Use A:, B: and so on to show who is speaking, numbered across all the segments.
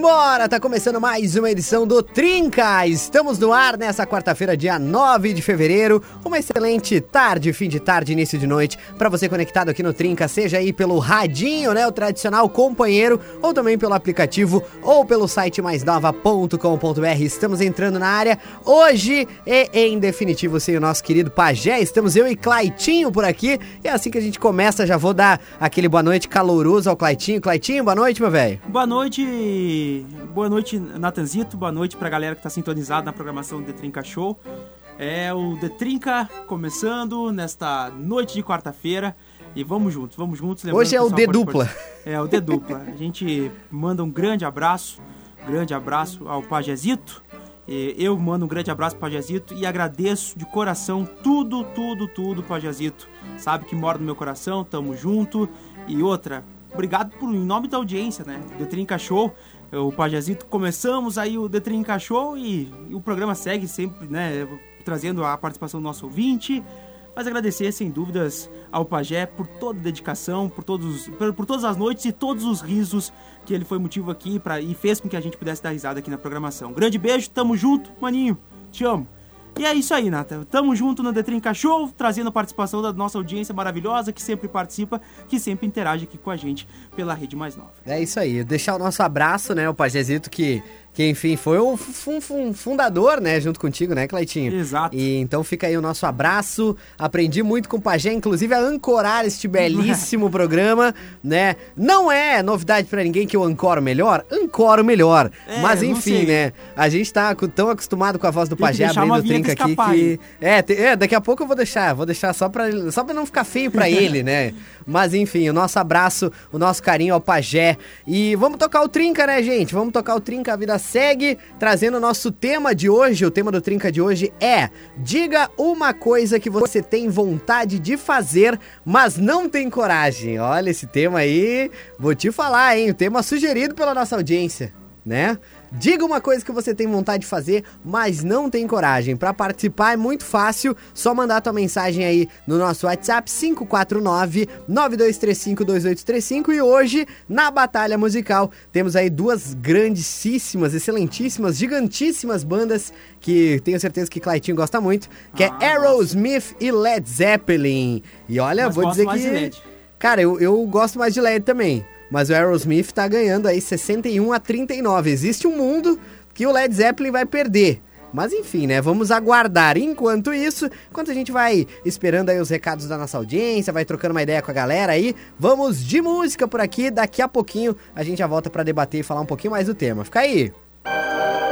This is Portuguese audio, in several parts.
A: Embora! Tá começando mais uma edição do Trinca. Estamos no ar nessa quarta-feira, dia 9 de fevereiro. Uma excelente tarde, fim de tarde, início de noite para você conectado aqui no Trinca, seja aí pelo radinho, né, o tradicional companheiro, ou também pelo aplicativo ou pelo site maisnova.com.br. Estamos entrando na área hoje e em definitivo sem o nosso querido Pajé. Estamos eu e Claitinho por aqui. E é assim que a gente começa, já vou dar aquele boa noite caloroso ao Claitinho. Claitinho, boa noite, meu velho.
B: Boa noite boa noite, Natanzito. Boa noite pra galera que tá sintonizada na programação do The Trinca Show. É o The Trinca começando nesta noite de quarta-feira. E vamos juntos, vamos juntos.
A: Hoje é o D dupla.
B: É o D dupla. A gente manda um grande abraço, grande abraço ao Pajezito. Eu mando um grande abraço pro Pajezito e agradeço de coração tudo, tudo, tudo, Pajezito. Sabe que mora no meu coração, tamo junto. E outra, obrigado por, em nome da audiência, né? The Show o Pajazito. Começamos aí o Detrim Encaixou e, e o programa segue sempre, né, trazendo a participação do nosso ouvinte. Mas agradecer, sem dúvidas, ao Pajé por toda a dedicação, por, todos, por, por, todas as noites e todos os risos que ele foi motivo aqui pra, e fez com que a gente pudesse dar risada aqui na programação. Grande beijo, tamo junto, maninho, te amo. E é isso aí, Nata. Tamo junto no Detrinca Show, trazendo a participação da nossa audiência maravilhosa, que sempre participa, que sempre interage aqui com a gente pela Rede Mais Nova.
A: É isso aí. Deixar o nosso abraço, né, o Pajezito, que que enfim foi um, um, fundador, né, junto contigo, né, Claitinho?
B: Exato.
A: E então fica aí o nosso abraço. Aprendi muito com o Pajé, inclusive a ancorar este belíssimo programa, né? Não é novidade para ninguém que eu ancoro melhor, ancoro melhor. É, Mas enfim, né? A gente tá tão acostumado com a voz do Tem Pajé abrindo o trinca aqui que é, te... é, daqui a pouco eu vou deixar, vou deixar só para só para não ficar feio para ele, né? Mas enfim, o nosso abraço, o nosso carinho ao Pajé. E vamos tocar o trinca, né, gente? Vamos tocar o trinca a vida segue trazendo o nosso tema de hoje. O tema do Trinca de hoje é: Diga uma coisa que você tem vontade de fazer, mas não tem coragem. Olha esse tema aí, vou te falar, hein? O tema sugerido pela nossa audiência, né? Diga uma coisa que você tem vontade de fazer, mas não tem coragem. Para participar é muito fácil, só mandar tua mensagem aí no nosso WhatsApp 549 9235 2835 e hoje na batalha musical temos aí duas grandíssimas, excelentíssimas, gigantíssimas bandas que tenho certeza que Claitinho gosta muito, que é ah, é Aerosmith e Led Zeppelin. E olha, mas vou dizer que Cara, eu, eu gosto mais de Led também. Mas o Aerosmith tá ganhando aí 61 a 39. Existe um mundo que o Led Zeppelin vai perder. Mas enfim, né? Vamos aguardar. Enquanto isso, enquanto a gente vai esperando aí os recados da nossa audiência, vai trocando uma ideia com a galera aí, vamos de música por aqui. Daqui a pouquinho a gente já volta para debater e falar um pouquinho mais do tema. Fica aí.
C: just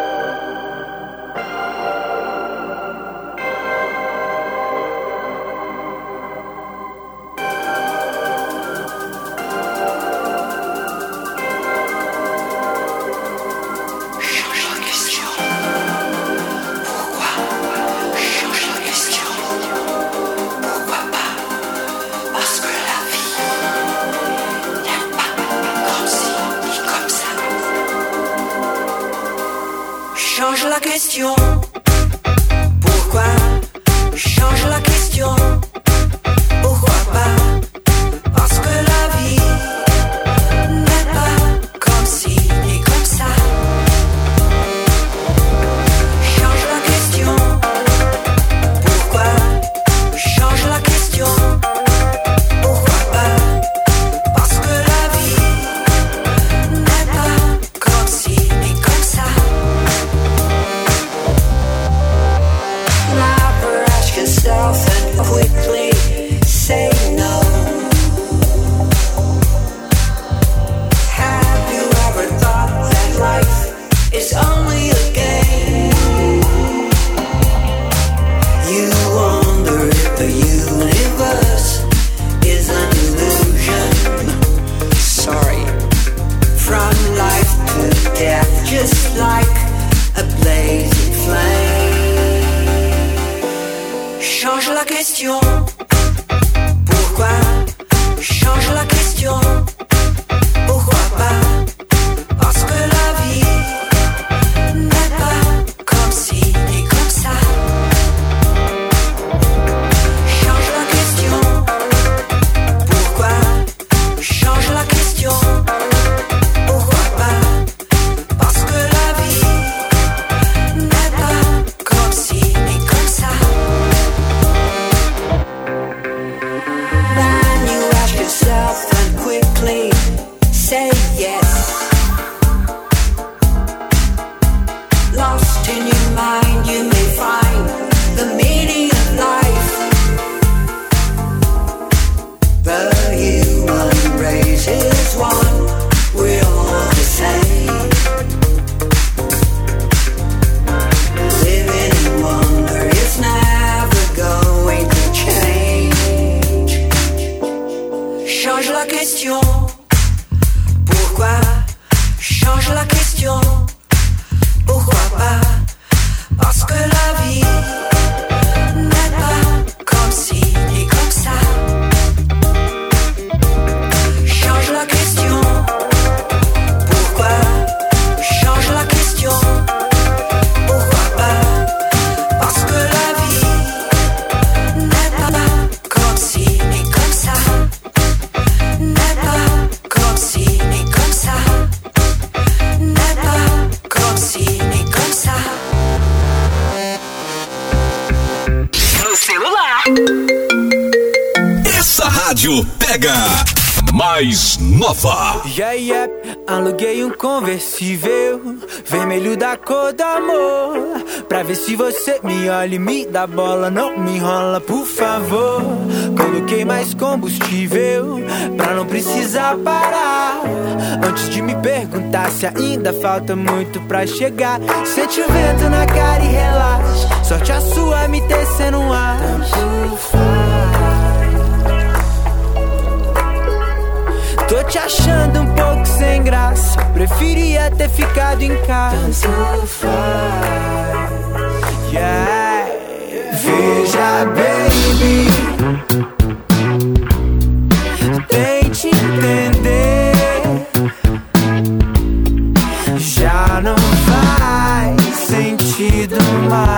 C: find
D: you. Um conversível vermelho da cor do amor. Pra ver se você me olha e me dá bola, não me enrola, por favor. Coloquei mais combustível pra não precisar parar. Antes de me perguntar se ainda falta muito pra chegar, sente o vento na cara e relaxa. Sorte a sua me tecendo um ar. Tô te achando um pouco sem graça. Preferia ter ficado em casa. Yeah. Veja, baby. Tente entender. Já não faz sentido mais.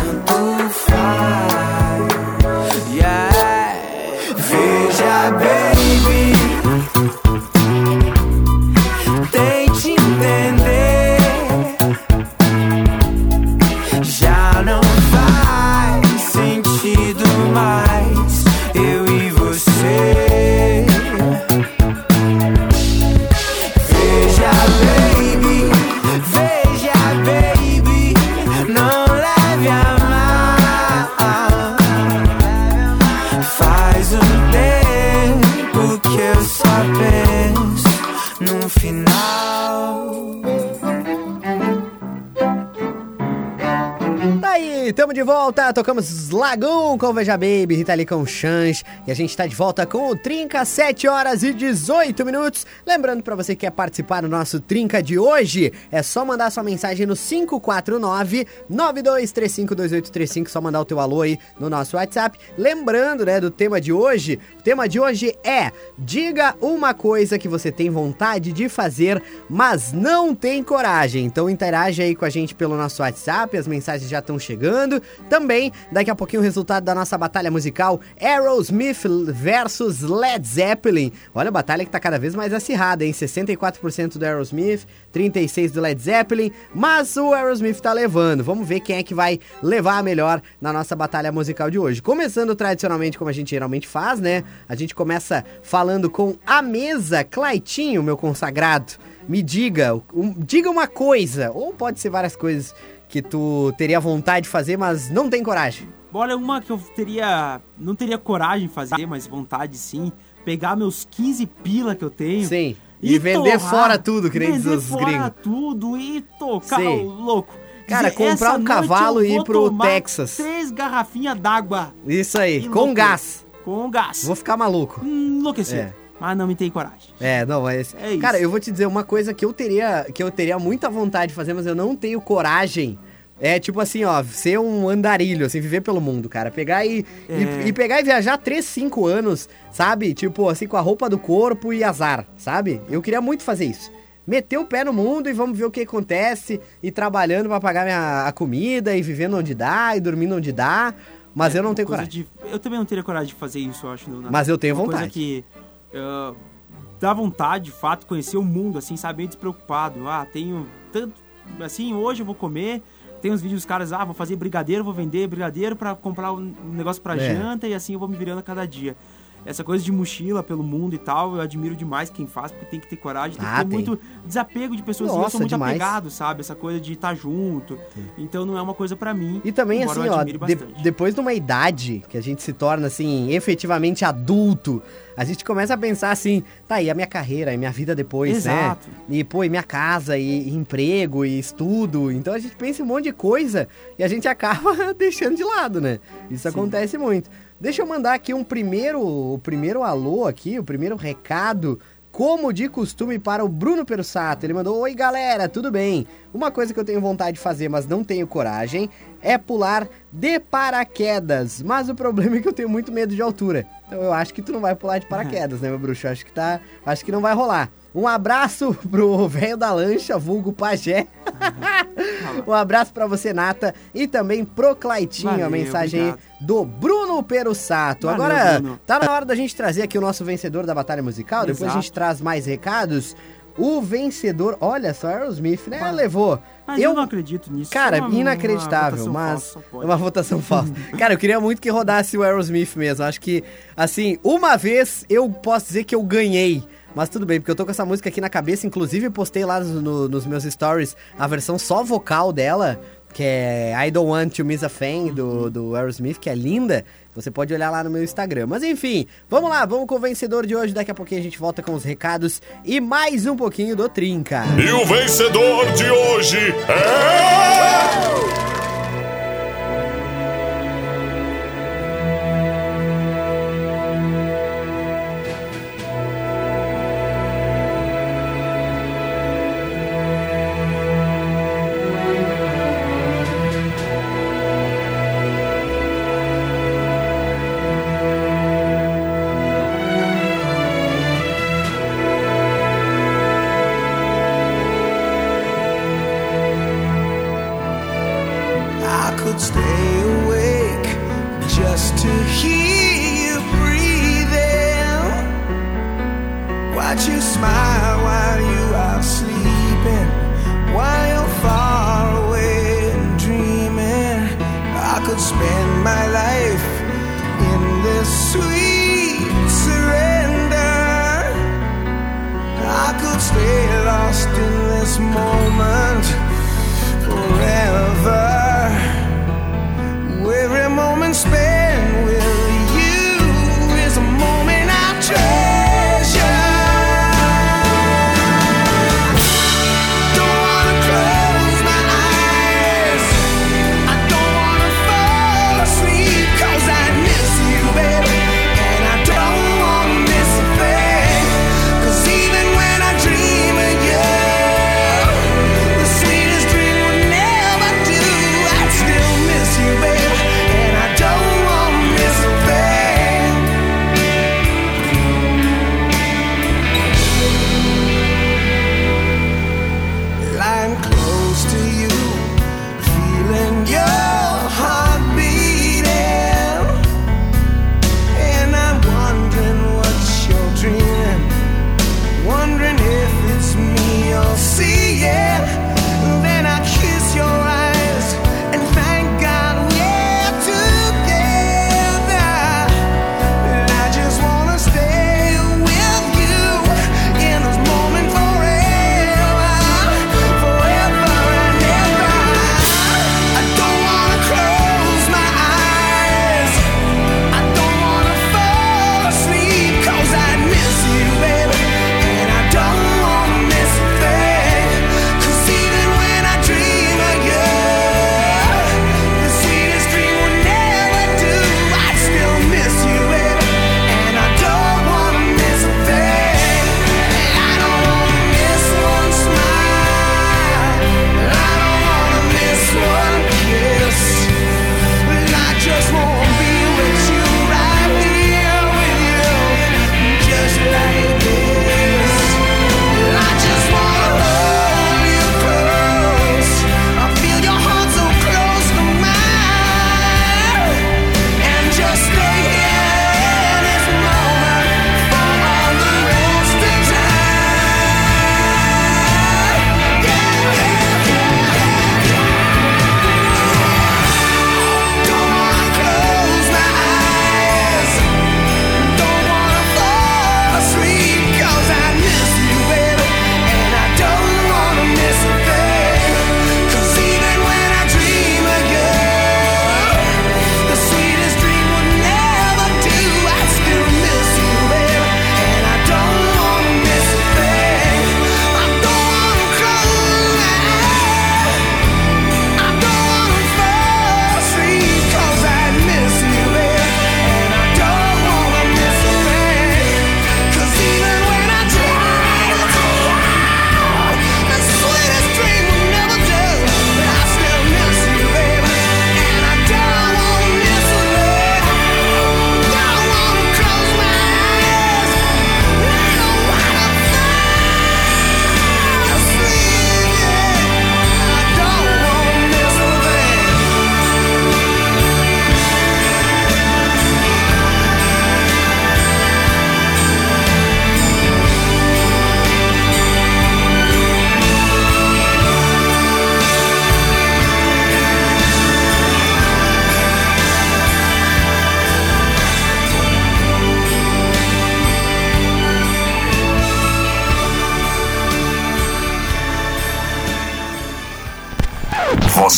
A: Lagoon com Veja Baby, Rita Lee com Chans, e a gente tá de volta com o Trinca, 7 horas e 18 minutos. Lembrando pra você que quer participar do nosso Trinca de hoje, é só mandar sua mensagem no 549-92352835, só mandar o teu alô aí no nosso WhatsApp. Lembrando, né, do tema de hoje, o tema de hoje é Diga uma coisa que você tem vontade de fazer, mas não tem coragem. Então interage aí com a gente pelo nosso WhatsApp, as mensagens já estão chegando Também, daqui a pouquinho, o resultado da nossa batalha musical Aerosmith versus Led Zeppelin. Olha a batalha que tá cada vez mais acirrada, hein? 64% do Aerosmith, 36% do Led Zeppelin, mas o Aerosmith tá levando. Vamos ver quem é que vai levar a melhor na nossa batalha musical de hoje. Começando tradicionalmente como a gente geralmente faz, né? A gente começa falando com a mesa, Claitinho, meu consagrado. Me diga, um- diga uma coisa, ou pode ser várias coisas que tu teria vontade de fazer, mas não tem coragem.
B: Olha, uma que eu teria. Não teria coragem de fazer, mas vontade sim. Pegar meus 15 pila que eu tenho.
A: Sim. E, vender
B: torrar,
A: fora tudo, que nem diz
B: vender
A: os
B: fora
A: gringos.
B: tudo e tocar
A: Sim.
B: louco.
A: Cara,
B: Dizer,
A: comprar
B: "Essa
A: um cavalo e ir pro Texas."
B: Três garrafinhas d'água
A: Isso aí, com gás.
B: com gás.
A: Vou ficar maluco.
B: Enlouquecer.
A: É.
B: Mas não me tem coragem.
A: É, não, mas.
B: É isso.
A: Cara, eu vou te dizer uma coisa que eu teria, que eu teria muita vontade de fazer, mas eu não tenho coragem. É tipo assim, ó, ser um andarilho, assim, viver pelo mundo, cara. Pegar e,
B: É.
A: e, e pegar e viajar 3, 5 anos, sabe? Tipo, assim, com a roupa do corpo e azar, sabe? Eu queria muito fazer isso. Meter o pé no mundo e vamos ver o que acontece. E trabalhando pra pagar minha a comida, e vivendo onde dá, e dormindo onde dá. Mas eu não tenho
B: Coisa
A: coragem.
B: de- eu também não teria coragem de fazer isso, eu acho. na-
A: Mas eu tenho
B: uma Coisa
A: vontade.
B: que ah, dá vontade, de fato, conhecer o mundo, assim, sabe? Bem despreocupado. Ah, tenho tanto... Assim, hoje eu vou comer... Tem uns vídeos dos caras, ah, vou fazer brigadeiro, vou vender brigadeiro pra comprar um negócio pra
A: É.
B: janta e assim eu vou me virando a cada dia. Essa coisa de mochila pelo mundo e tal, eu admiro demais quem faz, porque tem que ter coragem, tem
A: Ah,
B: que ter
A: tem.
B: muito desapego de pessoas. e eu
A: Nossa,
B: sou muito
A: demais.
B: apegado, sabe? Essa coisa de estar junto. Então não é uma coisa pra mim.
A: E também, assim,
B: eu
A: ó, de- depois de uma idade que a gente se torna, assim, efetivamente adulto, a gente começa a pensar assim, tá aí a minha carreira, e minha vida depois,
B: Exato.
A: né? E, pô, e minha casa, e, e emprego, e estudo. Então a gente pensa em um monte de coisa e a gente acaba deixando de lado, né? Isso acontece muito. Deixa eu mandar aqui um primeiro, o primeiro alô aqui, o primeiro recado como de costume para o Bruno Persato. Ele mandou: Oi galera, tudo bem? Uma coisa que eu tenho vontade de fazer, mas não tenho coragem, é pular de paraquedas. Mas o problema é que eu tenho muito medo de altura. Então eu acho que tu não vai pular de paraquedas, né, meu bruxo? Eu acho que tá. Acho que não vai rolar. Um abraço pro velho da lancha, vulgo pajé. um abraço pra você, Nata. E também pro Claitinho, a
B: Valeu,
A: mensagem aí
B: obrigado.
A: do Bruno Perussato.
B: Valeu,
A: Agora,
B: Bruno.
A: tá na hora da gente trazer aqui o nosso vencedor da batalha musical. Depois a
B: Exato.
A: gente traz mais recados. O vencedor, olha só, Aerosmith, né?
B: Mas-
A: Levou.
B: Mas eu, não acredito nisso.
A: Cara,
B: É uma- uma
A: inacreditável,
B: votação
A: mas
B: falsa, pode.
A: uma votação falsa. Cara, eu queria muito que rodasse o Aerosmith mesmo. Acho que, assim, uma vez eu posso dizer que eu ganhei. Mas tudo bem, porque eu tô com essa música aqui na cabeça. Inclusive, postei lá no- nos meus stories a versão só vocal dela, que é I Don't Want to Miss a Thing, do, do Aerosmith, que é linda. Você pode olhar lá no meu Instagram. Mas enfim, vamos lá, vamos com o vencedor de hoje. Daqui a pouquinho a gente volta com os recados e mais um pouquinho do Trinca.
E: E o vencedor de hoje é.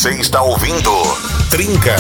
F: Você está ouvindo Trinca.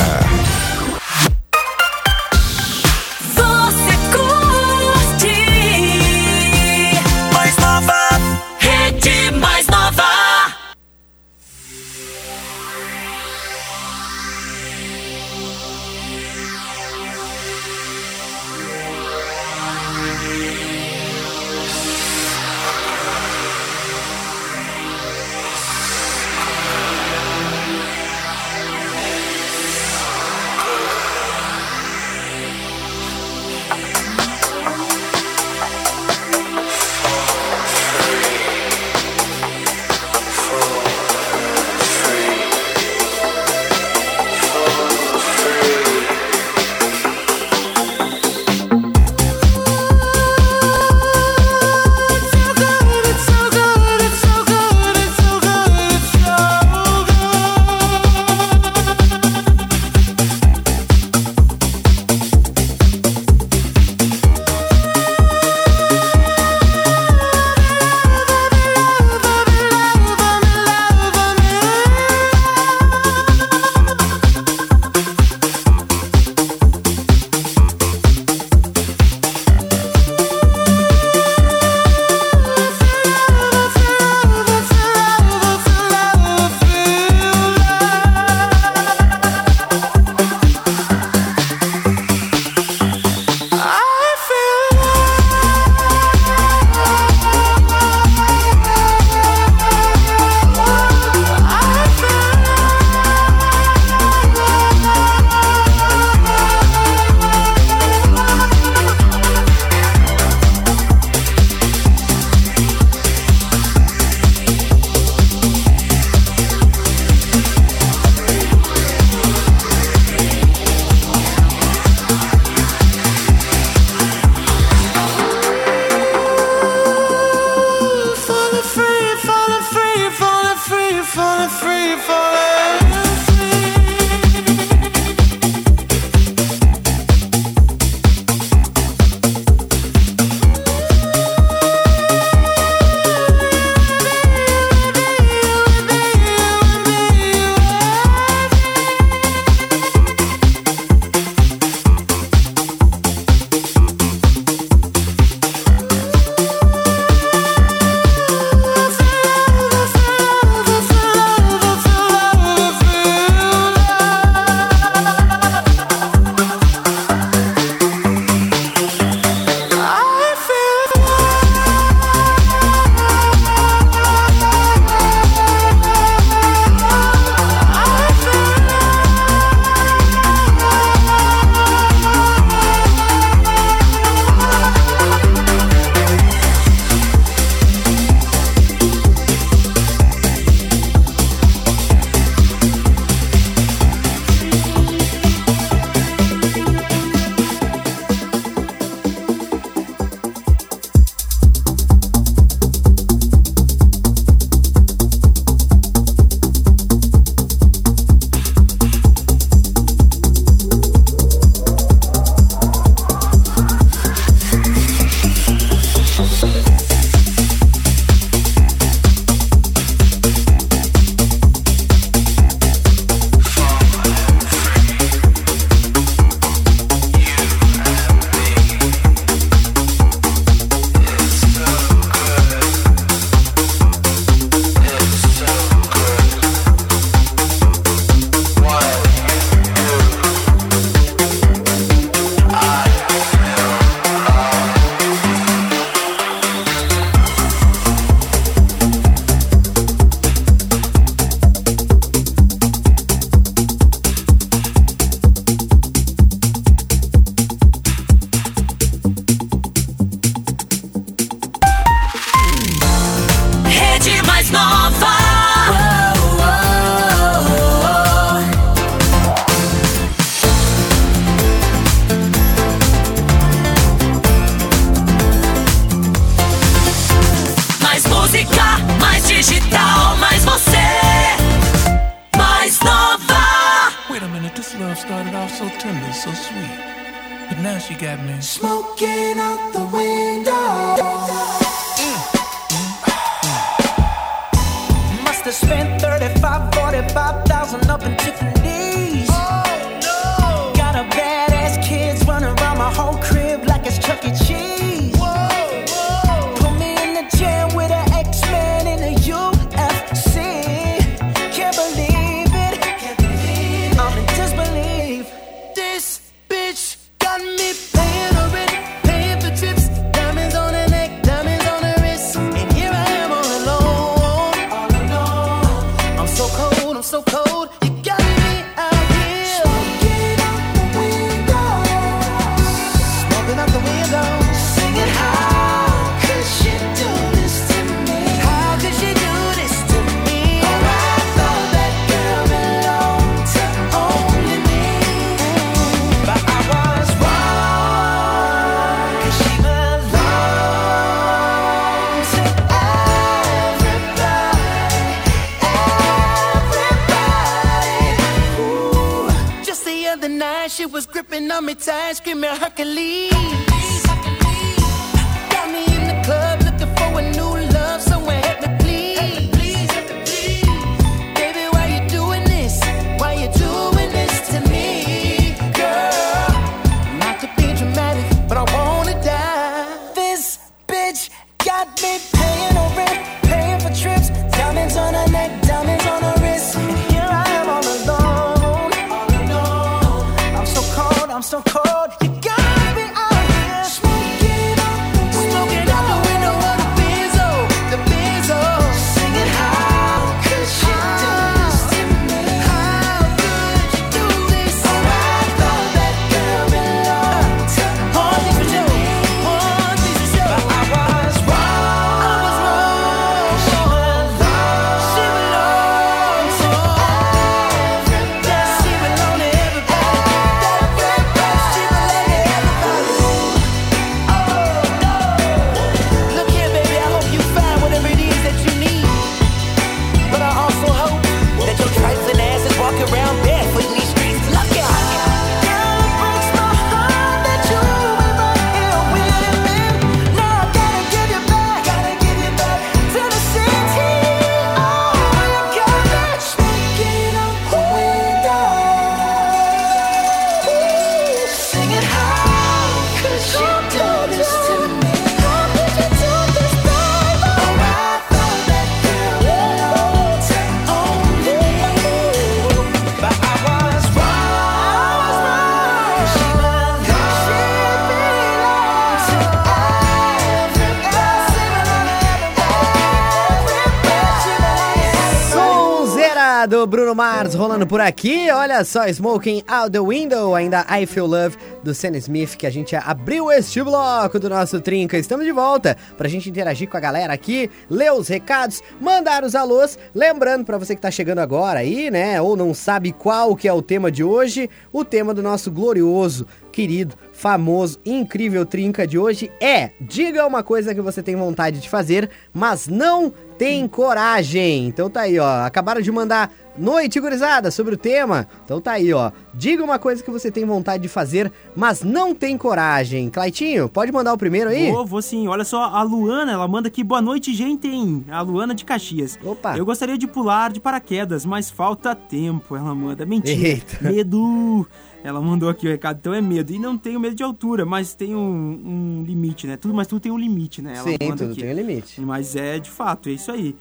D: Do
A: Bruno Mars rolando por aqui. Olha só, Smoking Out the Window, ainda I Feel Love do Sam Smith, que a gente abriu este bloco do nosso Trinca. Estamos de volta pra gente interagir com a galera aqui, ler os recados, mandar os alôs. Lembrando pra você que tá chegando agora aí, né, ou não sabe qual que é o tema de hoje, o tema do nosso glorioso, querido, famoso, incrível Trinca de hoje é: diga uma coisa que você tem vontade de fazer, mas não tem coragem. Então tá aí, ó. Acabaram de mandar noite, gurizada, sobre o tema. Então tá aí, ó. Diga uma coisa que você tem vontade de fazer, mas não tem coragem. Claitinho, pode mandar o primeiro aí?
B: Vou, vou sim. Olha só, a Luana, ela manda aqui, boa noite, gente. hein? A Luana de Caxias.
A: Opa.
B: Eu gostaria de pular de paraquedas, mas falta tempo. Ela manda. Mentira.
A: Eita.
B: Medo. Ela mandou aqui o recado, então é medo. E não tenho medo de altura, mas tem um, um limite, né? Tudo, mas tudo tem um limite, né? Ela
A: Sim, tudo
B: aqui.
A: tem um limite.
B: Mas é de fato, é isso aí.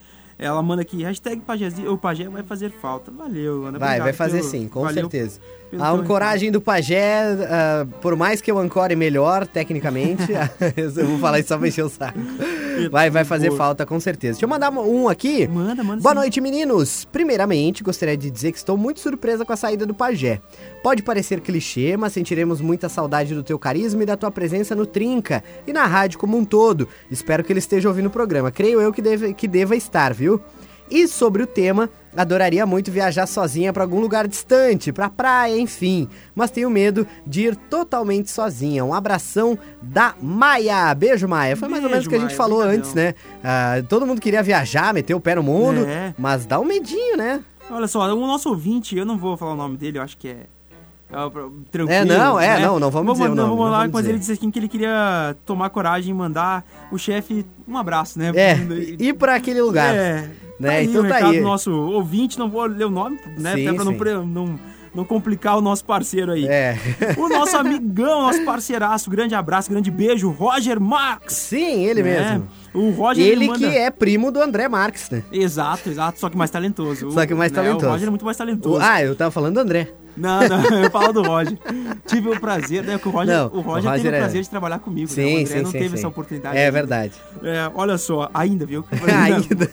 B: Ela manda aqui, hashtag Pajézinho, o Pajé vai fazer falta. Valeu, Ana.
A: Vai, vai fazer
B: pelo-
A: sim, com
B: valeu
A: certeza. A
B: teu
A: ancoragem do pajé, ah, por mais que eu ancore melhor, tecnicamente, eu vou falar isso só pra encher o saco. Vai, vai fazer falta, com certeza. Deixa eu mandar um aqui.
B: Manda, manda
A: Boa
B: sim.
A: noite, meninos. Primeiramente, gostaria de dizer que estou muito surpresa com a saída do pajé. Pode parecer clichê, mas sentiremos muita saudade do teu carisma e da tua presença no Trinca e na rádio como um todo. Espero que ele esteja ouvindo o programa. Creio eu que, deve, que deva estar, viu? E sobre o tema, adoraria muito viajar sozinha para algum lugar distante, pra praia, enfim. Mas tenho medo de ir totalmente sozinha. Um abração da Maia. Beijo, Maia. Foi mais ou menos o
B: Beijo,
A: que a gente
B: Maia.
A: falou
B: Obrigadão.
A: antes, né? Ah, todo mundo queria viajar, meter o pé no mundo,
B: É.
A: mas dá um medinho, né?
B: Olha só, o nosso ouvinte, eu não vou falar o nome dele, eu acho que é. é, tranquilo.
A: É, não, é,
B: né?
A: não, não vamos dizer o
B: mandar-
A: nome,
B: Vamos
A: não
B: lá,
A: vamos
B: mas
A: dizer.
B: ele disse assim que ele queria tomar coragem e mandar o chefe um abraço, né?
A: É, ir pra aquele lugar.
B: É.
A: Né,
B: Tá aí
A: então
B: o
A: tá aí.
B: do nosso ouvinte, não vou ler o nome, né?
A: Sim,
B: até pra não, não, não complicar o nosso parceiro aí.
A: É.
B: O nosso amigão, nosso parceiraço, grande abraço, grande beijo, Roger Marx.
A: Sim, ele
B: né?
A: mesmo.
B: O Roger
A: Ele
B: manda-
A: que é primo do André Marques, né?
B: Exato, exato, só que mais talentoso.
A: Só que mais
B: né,
A: talentoso.
B: O Roger é muito mais talentoso.
A: Ah, eu tava falando do André.
B: Não, não, eu falo do Roger. Tive o prazer, né? Que o Roger,
A: Não,
B: o Roger,
A: o Roger
B: teve
A: é-
B: o prazer de trabalhar comigo, né? O
A: Sim,
B: André
A: sim,
B: não
A: sim,
B: teve
A: sim.
B: essa oportunidade.
A: É
B: ainda.
A: verdade.
B: É, olha só, ainda, viu?
A: Ainda.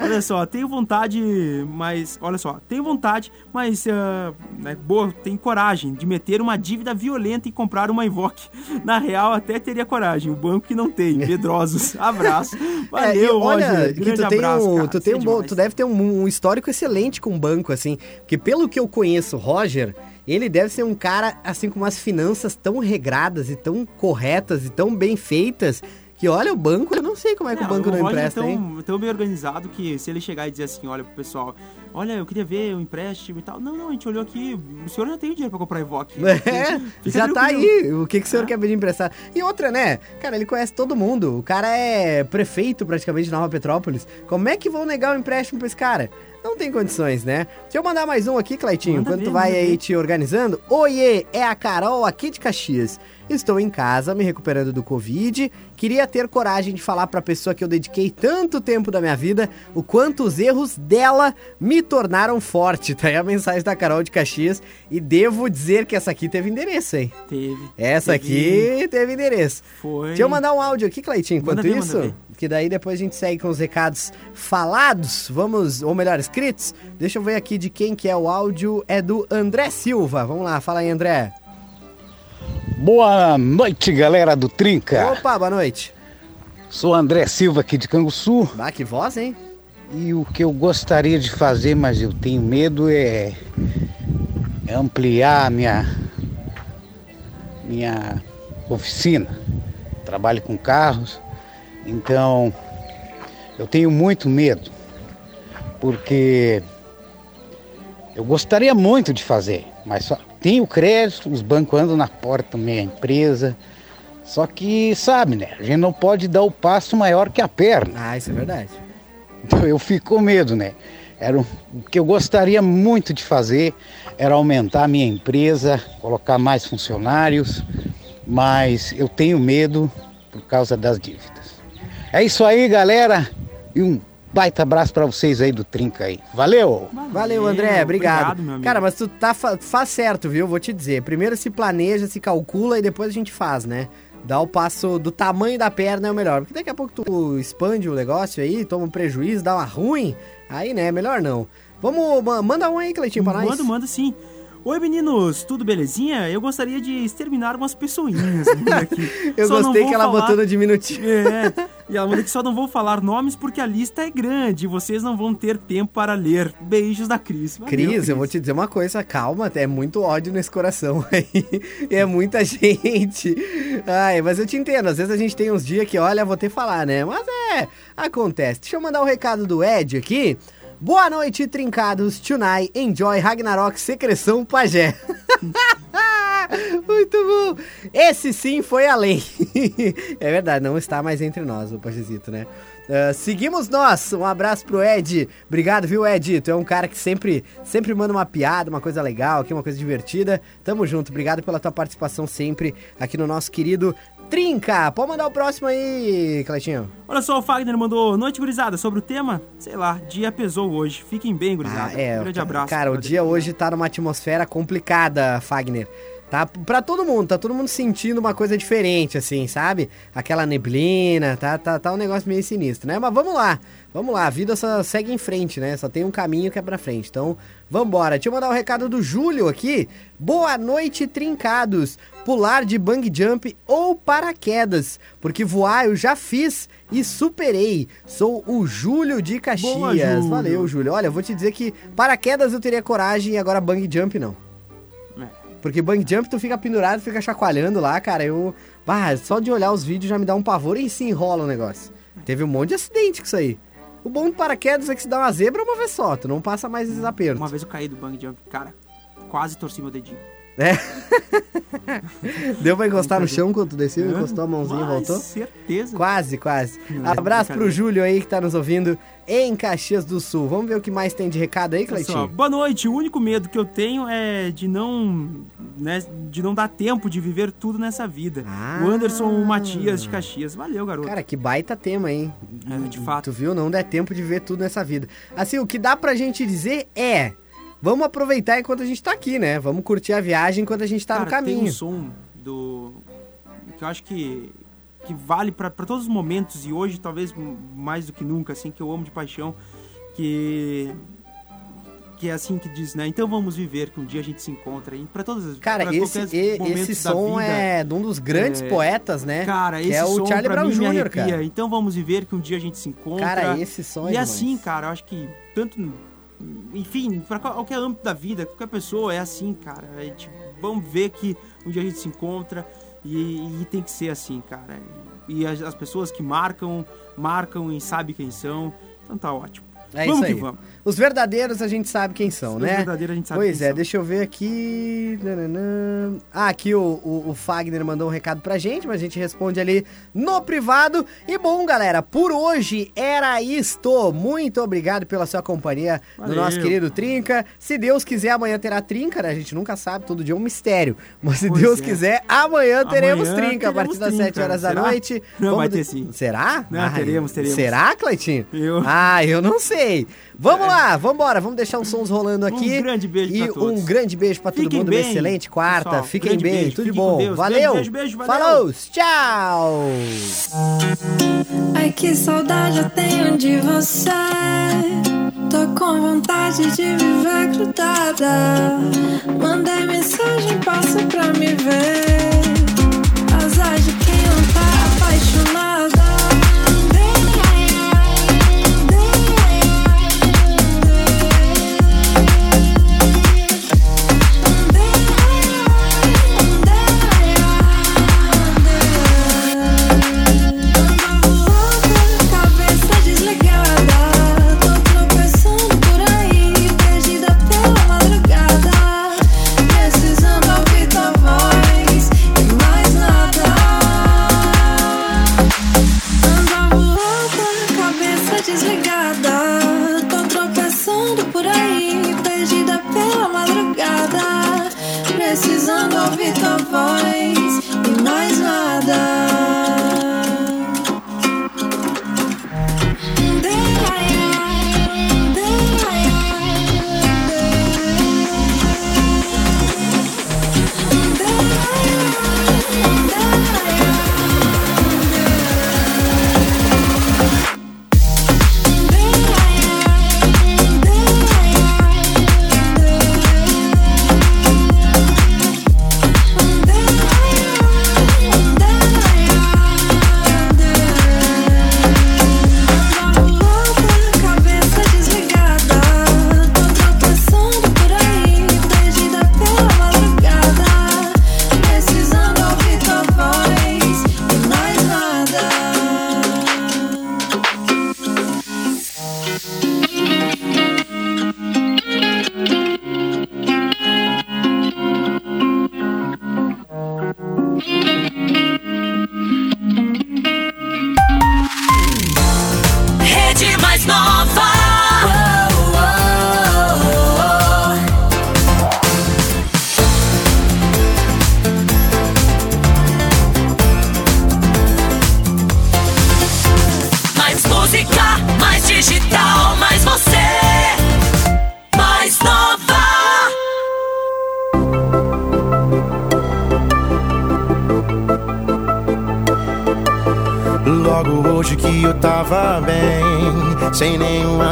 B: olha só, tenho vontade, mas. Olha só, tenho vontade, mas. ah, né, boa, tenho coragem de meter uma dívida violenta e comprar uma Invoque. Na real, até teria coragem. O banco que não tem. Medrosos. Abraço.
A: É,
B: Valeu,
A: olha,
B: Roger.
A: que tu tem,
B: abraço,
A: um, tu, tem
B: é
A: um bom, tu deve ter um, um histórico excelente com o banco, assim. Porque pelo que eu conheço Roger, ele deve ser um cara, assim, com umas finanças tão regradas e tão corretas e tão bem feitas, Que olha, o banco, eu não sei como é que o banco não
B: Roger
A: empresta,
B: é tão,
A: hein?
B: tão bem organizado que se ele chegar e dizer assim, olha pro pessoal, olha, eu queria ver o empréstimo e tal. Não, não, a gente olhou aqui, o senhor já tem dinheiro pra comprar Evoque.
A: É, já tá aí. O que, que o senhor quer pedir emprestado? E outra, né? Cara, ele conhece todo mundo. O cara é prefeito praticamente de Nova Petrópolis. Como é que vão negar o empréstimo pra esse cara? Não tem condições, né? Deixa eu mandar mais um aqui, Claitinho,
B: Manda
A: enquanto tu vai aí
B: ver.
A: te organizando. Oiê, é a Carol aqui de Caxias. Estou em casa, me recuperando do Covid. Queria ter coragem de falar pra pessoa que eu dediquei tanto tempo da minha vida o quanto os erros dela me tornaram forte. Tá aí a mensagem da Carol de Caxias. E devo dizer que essa aqui teve endereço, hein?
B: Teve.
A: Essa
B: Teve.
A: aqui teve endereço.
B: Foi.
A: Deixa eu mandar um áudio aqui, Cleitinho, enquanto
B: Manda ver,
A: isso. Que daí depois a gente segue com os recados falados, vamos, ou melhor, escritos. Deixa eu ver aqui de quem que é o áudio. É do André Silva. Vamos lá, fala aí, André.
G: Boa noite, galera do Trinca.
A: Opa, boa noite.
G: Sou André Silva aqui de Canguçu
A: Bah, que voz, hein?
G: e o que eu gostaria de fazer, mas eu tenho medo, é, é ampliar a minha, minha oficina. Trabalho com carros, então eu tenho muito medo, porque eu gostaria muito de fazer, mas só tenho crédito, os bancos andam na porta também, a empresa. Só que, sabe, né? A gente não pode dar o passo maior que a perna.
A: Ah, isso é verdade.
G: Então eu fico com medo, né? Era o o que eu gostaria muito de fazer era aumentar a minha empresa, colocar mais funcionários, mas eu tenho medo por causa das dívidas. É isso aí, galera, e um baita abraço para vocês aí do Trinca aí. Valeu!
A: Valeu, André, obrigado.
B: meu amigo.
A: Cara, mas tu tá fa- faz certo, viu? Vou te dizer. Primeiro se planeja, se calcula e depois a gente faz, né? Dá o passo do tamanho da perna é o melhor. Porque daqui a pouco tu expande o negócio aí, toma um prejuízo, dá uma ruim. Aí, né? Melhor não. Vamos, ma- manda um aí, Cleitinho, pra nós.
B: Manda, manda sim. Oi meninos, tudo belezinha? Eu gostaria de exterminar umas pessoinhas aqui.
A: Eu
B: Só
A: gostei que ela
B: falar-
A: botou no diminutivo.
B: É, e ela manda que só não vou falar nomes porque a lista é grande e vocês não vão ter tempo para ler. Beijos da Cris. Valeu,
A: Cris, eu vou te dizer uma coisa, calma, é muito ódio nesse coração aí. É muita gente. Ai, mas eu te entendo, às vezes a gente tem uns dias que, olha, vou ter que falar, né? Mas é, acontece. Deixa eu mandar um recado do Ed aqui. Boa noite, trincados. Tunai, enjoy Ragnarok, secreção pajé. Muito bom. Esse sim foi além. é verdade, não está mais entre nós, o Pajezito, né? Ah, seguimos nós. Um abraço pro Ed. Obrigado, viu, Ed? Tu é um cara que sempre, sempre manda uma piada, uma coisa legal aqui, uma coisa divertida. Tamo junto. Obrigado pela tua participação sempre aqui no nosso querido Trinca. Pode mandar o próximo aí, Cleitinho.
B: Olha só, o Fagner mandou noite gurizada sobre o tema, sei lá, dia pesou hoje. Fiquem bem, gurizada.
A: Ah, é,
B: um grande abraço.
A: Cara, o dia hoje tá numa atmosfera complicada, Fagner. Tá pra todo mundo, tá todo mundo sentindo uma coisa diferente, assim, sabe? Aquela neblina, tá, tá, tá um negócio meio sinistro, né? Mas vamos lá, vamos lá, a vida só segue em frente, né? Só tem um caminho que é pra frente. Então, vambora. Deixa eu mandar o um recado do Júlio aqui. Boa noite, trincados. Pular de bang jump ou paraquedas, porque voar eu já fiz e superei. Sou o Júlio de Caxias.
B: Boa, Júlio.
A: Valeu, Júlio. Olha, eu vou te dizer que paraquedas eu teria coragem e agora bang jump não. Porque bang jump tu fica pendurado, fica chacoalhando lá, cara. Eu. Bah, só de olhar os vídeos já me dá um pavor e se enrola o negócio. Teve um monte de acidente com isso aí. O bom do paraquedas é que se dá uma zebra uma vez só, tu não passa mais esses apertos.
B: Uma vez eu caí do bang jump, cara, quase torci meu dedinho.
A: É. Deu pra encostar no chão quando tu desceu, encostou a mãozinha e voltou?
B: certeza.
A: Quase, quase.
B: Não, é
A: Abraço pro. Júlio aí que tá nos ouvindo em Caxias do Sul. Vamos ver o que mais tem de recado aí,
B: só,
A: Cleitinho?
B: boa noite. O único medo que eu tenho é de não, né, de não dar tempo de viver tudo nessa vida.
A: Ah.
B: O Anderson Matias de Caxias. Valeu, garoto.
A: Cara, que baita tema, hein?
B: É, de fato.
A: Tu viu? Não dá tempo de ver tudo nessa vida. Assim, o que dá pra gente dizer é... Vamos aproveitar enquanto a gente tá aqui, né? Vamos curtir a viagem enquanto a gente tá
B: Cara,
A: no caminho.
B: tem um som do que eu acho que que vale pra todos os momentos e hoje talvez mais do que nunca, assim, que eu amo de paixão, que que é assim que diz, né? Então vamos viver que um dia a gente se encontra e para todas as
A: Cara, esse, esse som
B: vida,
A: é de um dos grandes
B: é,
A: poetas, né?
B: Cara,
A: que
B: esse
A: é o
B: som
A: Charlie
B: pra
A: Brown Jr., cara.
B: Então vamos viver que um dia a gente se encontra.
A: Cara, esse som é
B: E
A: demais.
B: assim, cara, eu acho que tanto. Enfim, pra qualquer âmbito da vida, qualquer pessoa é assim, cara. A gente, vamos ver que um dia a gente se encontra E, e tem que ser assim, cara. E as, as pessoas que marcam, marcam e sabem quem são. Então tá ótimo.
A: É
B: vamos
A: isso aí.
B: que vamos.
A: Os verdadeiros a gente sabe quem são,
B: Os
A: né?
B: verdadeiros a gente sabe
A: pois
B: quem
A: é,
B: são.
A: deixa eu ver aqui. Ah, aqui o, o, o Fagner mandou um recado pra gente, mas a gente responde ali no privado. E bom, galera, por hoje era isto. Muito obrigado pela sua companhia
B: Valeu.
A: nosso querido Trinca. Se Deus quiser, amanhã terá Trinca, né? A gente nunca sabe, todo dia é um mistério. Mas se
B: Pois
A: Deus
B: é.
A: quiser, amanhã teremos
B: Amanhã
A: Trinca, a partir
B: teremos
A: das 7
B: Trinca.
A: horas da
B: Será?
A: noite.
B: Não, vai
A: de-
B: ter sim.
A: Será?
B: Não, teremos, teremos.
A: Será, Cleitinho?
B: Eu-
A: Ah, eu não sei. Vamos lá, vamos embora, vamos deixar os sons rolando aqui.
B: Um grande beijo
A: e
B: pra todos.
A: um grande beijo pra todo
B: Fiquem
A: mundo.
B: bem,
A: Uma excelente quarta.
B: pessoal.
A: Fiquem bem,
B: beijo.
A: tudo de bom.
B: Deus.
A: Valeu.
B: Beijo, beijo, beijo, valeu.
A: Falou, tchau.
H: Ai que saudade eu tenho de você. Tô com vontade de viver grudada. Mandei mensagem, passa pra me ver.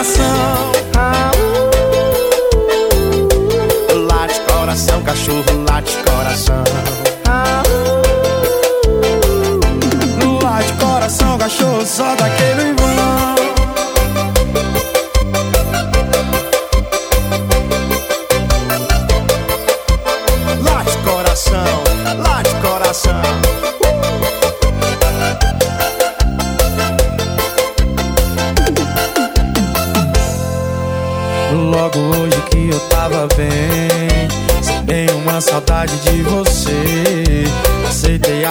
I: Coração. Late coração,
J: cachorro, late coração.
I: Late coração, cachorro, só daquele vão.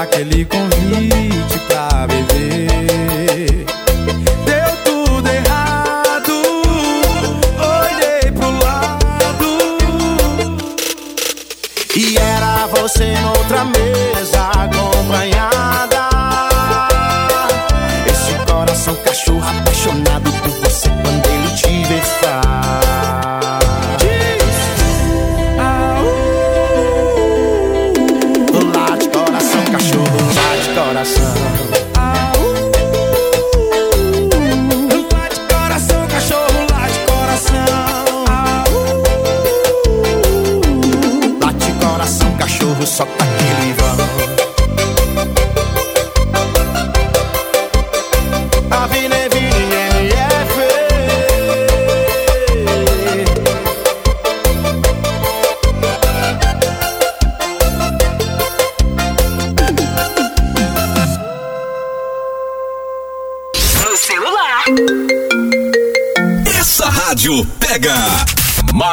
I: Aquele convite pra beber. Deu tudo errado, olhei pro lado.
J: E era você noutra mesa acompanhada.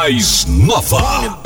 F: Mais nova.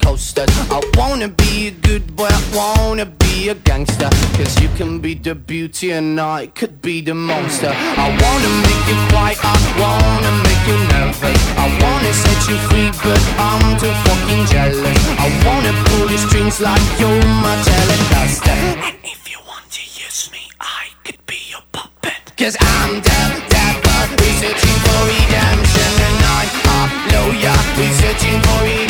K: like coasters. I wanna be a good boy, I wanna be a gangster. Cause you can be the beauty and I could be the monster. I wanna make you quiet, I wanna make you nervous. I wanna set you free, but I'm too fucking jealous. I wanna pull your strings like you're my telecaster. And if you want to use me, I could be your puppet. Cause I'm the devil, researching for redemption And I'm a lawyer, researching for redemption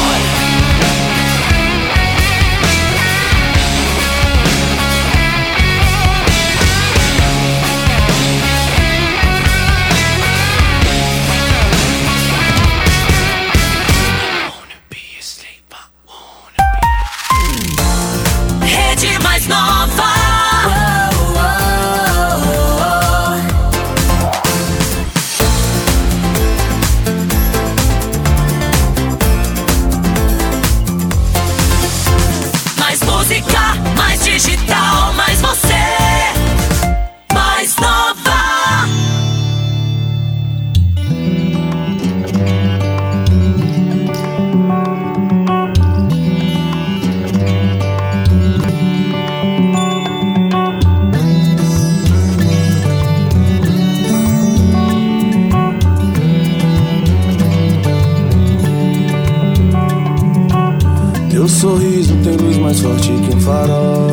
L: mais
E: forte que um farol.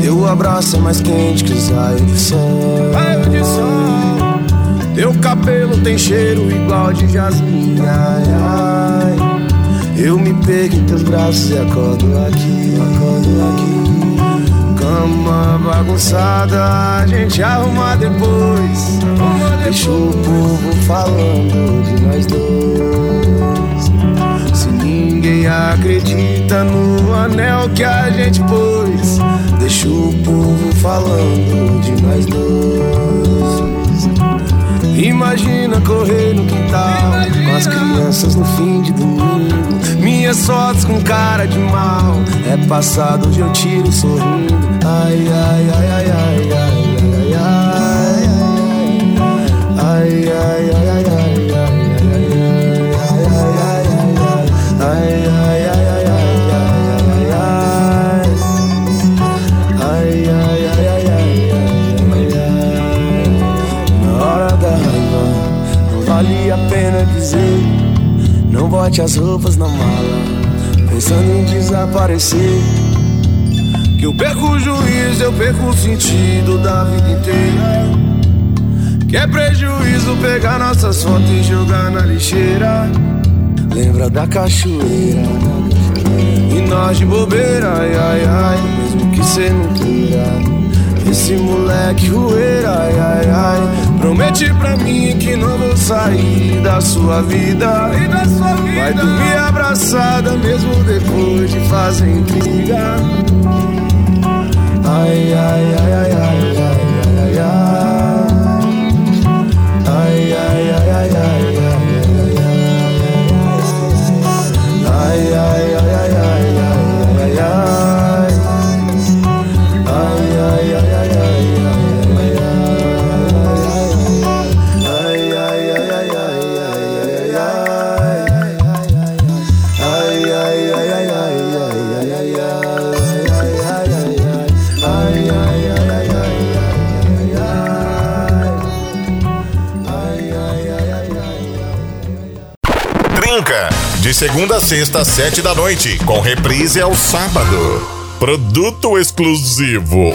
E: Teu abraço é mais quente que os raios de sol. Teu cabelo tem cheiro igual de jasmim. Ai, ai. Eu me pego em teus braços e acordo aqui, acordo aqui. Cama bagunçada, a gente arruma depois. Deixa o povo falando de nós dois acredita no anel que a gente pôs. Deixa o povo falando de nós dois. Imagina correr no quintal Imagina. com as crianças no fim de domingo. Minhas fotos com cara de mal. É passado, hoje eu tiro sorrindo. Ai, ai, ai, ai, ai, ai, ai, ai. ai. Dizer. Não bote as roupas na mala, pensando em desaparecer. Que eu perco o juízo, eu perco o sentido da vida inteira. Que é prejuízo pegar nossas fotos e jogar na lixeira. Lembra da cachoeira? E nós de bobeira, ai ai ai, mesmo que cê não queira. Esse moleque rueira, ai ai ai. Promete pra mim que não vou sair da sua vida. E da sua vida. Vai dormir abraçada mesmo depois de fazer intriga. Ai ai ai ai ai ai ai
M: segunda a sexta, às sete da noite, com reprise ao sábado. Produto exclusivo.